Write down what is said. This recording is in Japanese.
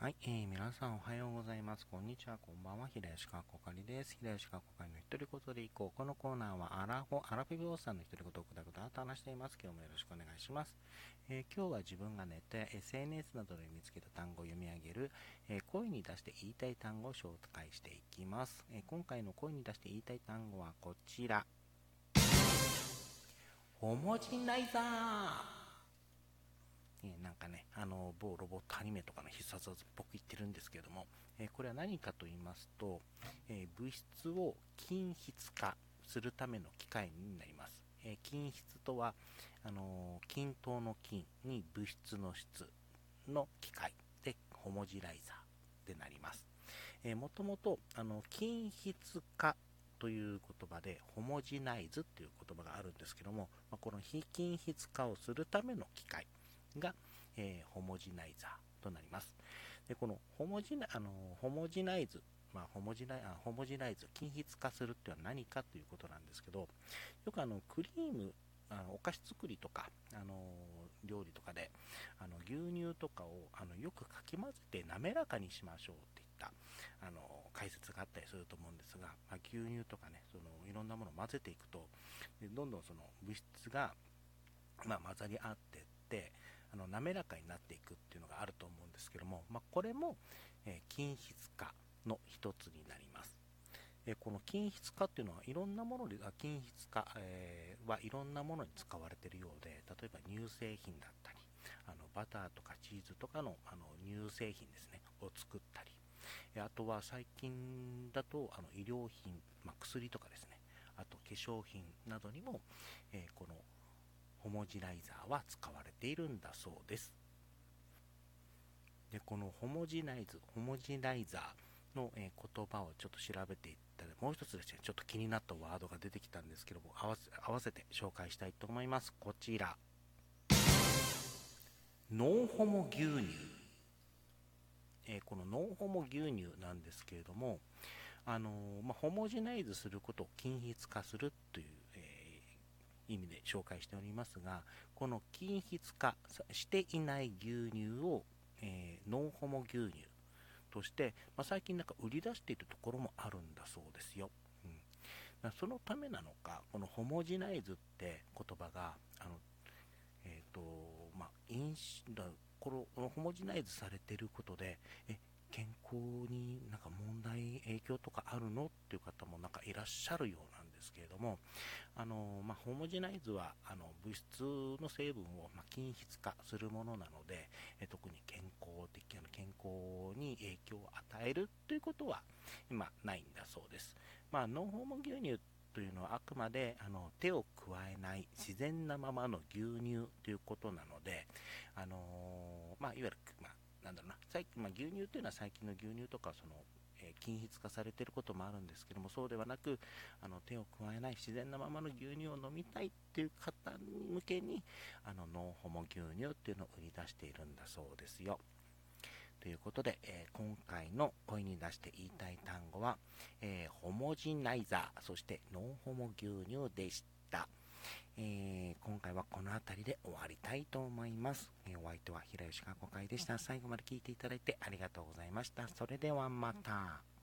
はい、えー、皆さんおはようございます。こんにちは、こんばんは。平吉川こかりです。平吉川こかりの一人言でいこう。このコーナーはアラフォ、アラフィビオさんの一人言をくだくだと話しています。今日もよろしくお願いします。えー、今日は自分がネットや SNS などで見つけた単語を読み上げる、えー、声に出して言いたい単語を紹介していきます。え今回の声に出して言いたい単語はこちら。ホモジナイザーえなんかね、あの某ロボットアニメとかの必殺技っぽく言ってるんですけども、えこれは何かと言いますと、え物質を均質化するための機械になります。え均質とはあの均等の均に物質の質の機械でホモジライザーでなります。えー、もともとあの均質化という言葉でホモジナイズという言葉があるんですけども、まあ、この非均質化をするための機械が、えー、ホモジナイザーとなります。でこのホモジナあのホモジナイズ、まあ、ホモジナイあホモジナイズ、均質化するっていうのは何かということなんですけど、よくあのクリーム、あのお菓子作りとか、あの料理とかであの牛乳とかをあのよくかき混ぜて滑らかにしましょうっていったあの解説があったりすると思うんですが、まあ、牛乳とかねそのいろんなものを混ぜていくとでどんどんその物質が、まあ、混ざり合っていってあの滑らかになっていくっていうのがあると思うんですけども、まあ、これも、え、均質化の一つになります。え、この均質化っていうのはいろんなもので、均質化、えー、はいろんなものに使われているようで、例えば乳製品だったり、あのバターとかチーズとかのあの乳製品ですね、を作ったり、あとは最近だとあの医療品、まあ、薬とかですね、あと化粧品などにも、えー、このモジナイザーは使われているんだそうです。でこのホモジナイズ、ホモジナイザーの、えー、言葉をちょっと調べていったら、もう一つですね、ちょっと気になったワードが出てきたんですけども、合わせ合わせて紹介したいと思います。こちら。ノンホモ牛乳。えー、このノンホモ牛乳なんですけれども、あのー、まあ、ホモジナイズすることを均一化するという、意味で紹介しておりますが、この均質化していない牛乳を、えー、ノンホモ牛乳として、まあ、最近なんか売り出しているところもあるんだそうですよ。うん、そのためなのか、このホモジナイズって言葉が、あのえーとまあ、飲酒このホモジナイズされていることで、え健康になんか問題、影響とかあるの？っていう方もなんかいらっしゃるようなですけれども、あのまあ、ホモジナイズはあの物質の成分を、ま均質化するものなので、え特に健康的な健康に影響を与えるということは今ないんだそうです。まあ、ノンホモ牛乳というのはあくまであの手を加えない自然なままの牛乳ということなので、あのまあ、いわゆる、まあなんだろうな、最近、まあ、牛乳というのは最近の牛乳とか、その、え、均質化されてることもあるんですけども、そうではなく、あの、手を加えない自然なままの牛乳を飲みたいっていう方向けに、あの、ノンホモ牛乳っていうのを売り出しているんだそうですよ。ということで、えー、今回の声に出して言いたい単語は、えー、ホモジナイザー、そしてノンホモ牛乳でした。えー、今回はこの辺りで終わりたいと思います。えー、お相手は平吉かこ会でした。最後まで聞いていただいてありがとうございました。それではまた。